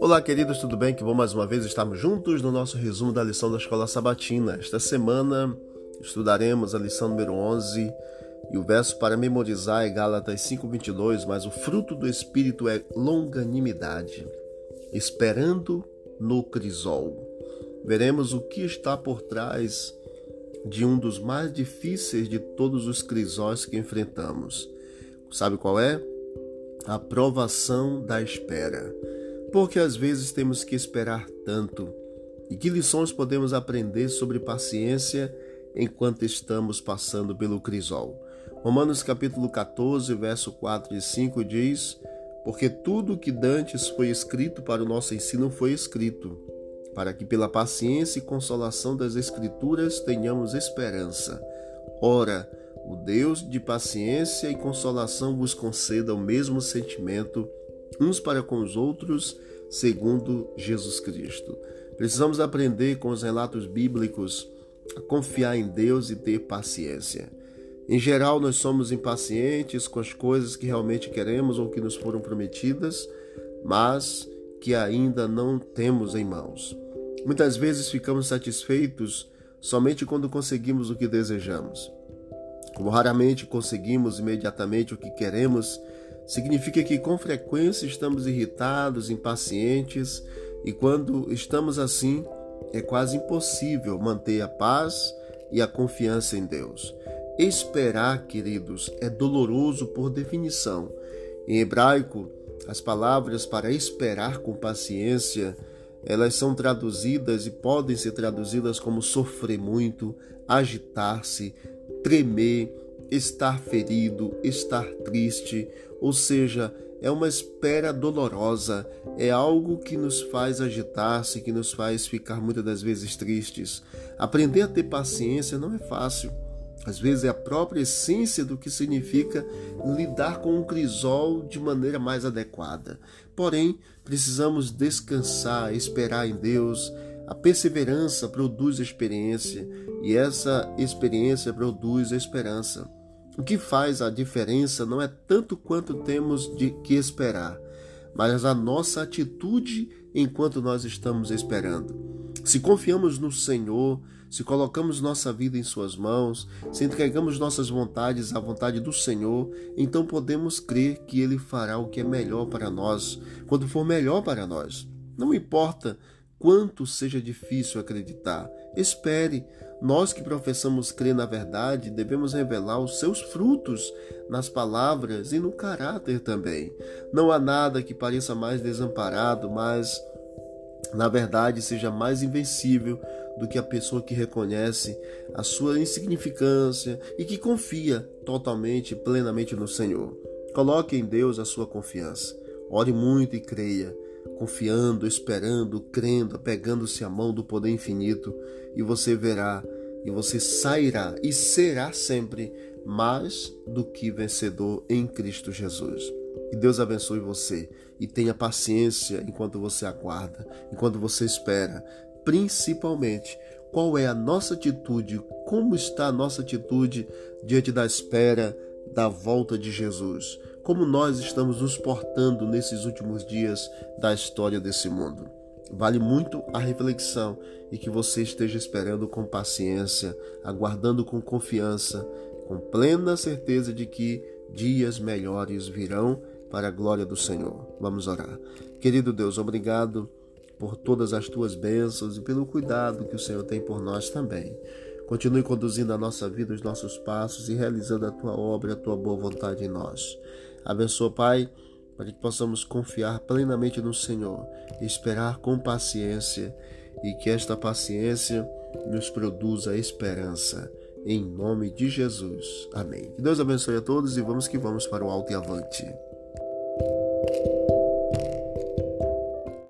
Olá, queridos, tudo bem? Que bom mais uma vez estarmos juntos no nosso resumo da lição da Escola Sabatina. Esta semana estudaremos a lição número 11 e o verso para memorizar é Gálatas 5:22, mas o fruto do espírito é longanimidade, esperando no crisol. Veremos o que está por trás de um dos mais difíceis de todos os crisóis que enfrentamos. Sabe qual é? A provação da espera. Porque às vezes temos que esperar tanto. E que lições podemos aprender sobre paciência enquanto estamos passando pelo crisol? Romanos capítulo 14, verso 4 e 5 diz: Porque tudo que dantes foi escrito para o nosso ensino foi escrito, para que pela paciência e consolação das Escrituras tenhamos esperança. Ora, o Deus de paciência e consolação vos conceda o mesmo sentimento uns para com os outros, segundo Jesus Cristo. Precisamos aprender com os relatos bíblicos a confiar em Deus e ter paciência. Em geral, nós somos impacientes com as coisas que realmente queremos ou que nos foram prometidas, mas que ainda não temos em mãos. Muitas vezes ficamos satisfeitos somente quando conseguimos o que desejamos. Como raramente conseguimos imediatamente o que queremos, significa que com frequência estamos irritados, impacientes, e quando estamos assim, é quase impossível manter a paz e a confiança em Deus. Esperar, queridos, é doloroso por definição. Em hebraico, as palavras para esperar com paciência, elas são traduzidas e podem ser traduzidas como sofrer muito, agitar-se, tremer, estar ferido, estar triste, ou seja, é uma espera dolorosa, é algo que nos faz agitar-se, que nos faz ficar muitas das vezes tristes. Aprender a ter paciência não é fácil. Às vezes é a própria essência do que significa lidar com um crisol de maneira mais adequada. Porém, precisamos descansar, esperar em Deus. A perseverança produz experiência e essa experiência produz esperança. O que faz a diferença não é tanto quanto temos de que esperar, mas a nossa atitude enquanto nós estamos esperando. Se confiamos no Senhor, se colocamos nossa vida em Suas mãos, se entregamos nossas vontades à vontade do Senhor, então podemos crer que Ele fará o que é melhor para nós, quando for melhor para nós. Não importa quanto seja difícil acreditar, espere, nós que professamos crer na verdade, devemos revelar os seus frutos nas palavras e no caráter também. Não há nada que pareça mais desamparado, mas na verdade seja mais invencível do que a pessoa que reconhece a sua insignificância e que confia totalmente e plenamente no Senhor. Coloque em Deus a sua confiança. Ore muito e creia confiando, esperando, crendo, apegando-se à mão do poder infinito, e você verá, e você sairá e será sempre mais do que vencedor em Cristo Jesus. Que Deus abençoe você e tenha paciência enquanto você aguarda, enquanto você espera, principalmente qual é a nossa atitude, como está a nossa atitude diante da espera da volta de Jesus como nós estamos nos portando nesses últimos dias da história desse mundo. Vale muito a reflexão e que você esteja esperando com paciência, aguardando com confiança, com plena certeza de que dias melhores virão para a glória do Senhor. Vamos orar. Querido Deus, obrigado por todas as tuas bênçãos e pelo cuidado que o Senhor tem por nós também. Continue conduzindo a nossa vida, os nossos passos e realizando a tua obra, a tua boa vontade em nós. Abençoa, Pai, para que possamos confiar plenamente no Senhor, esperar com paciência e que esta paciência nos produza esperança. Em nome de Jesus. Amém. Que Deus abençoe a todos e vamos que vamos para o alto e avante.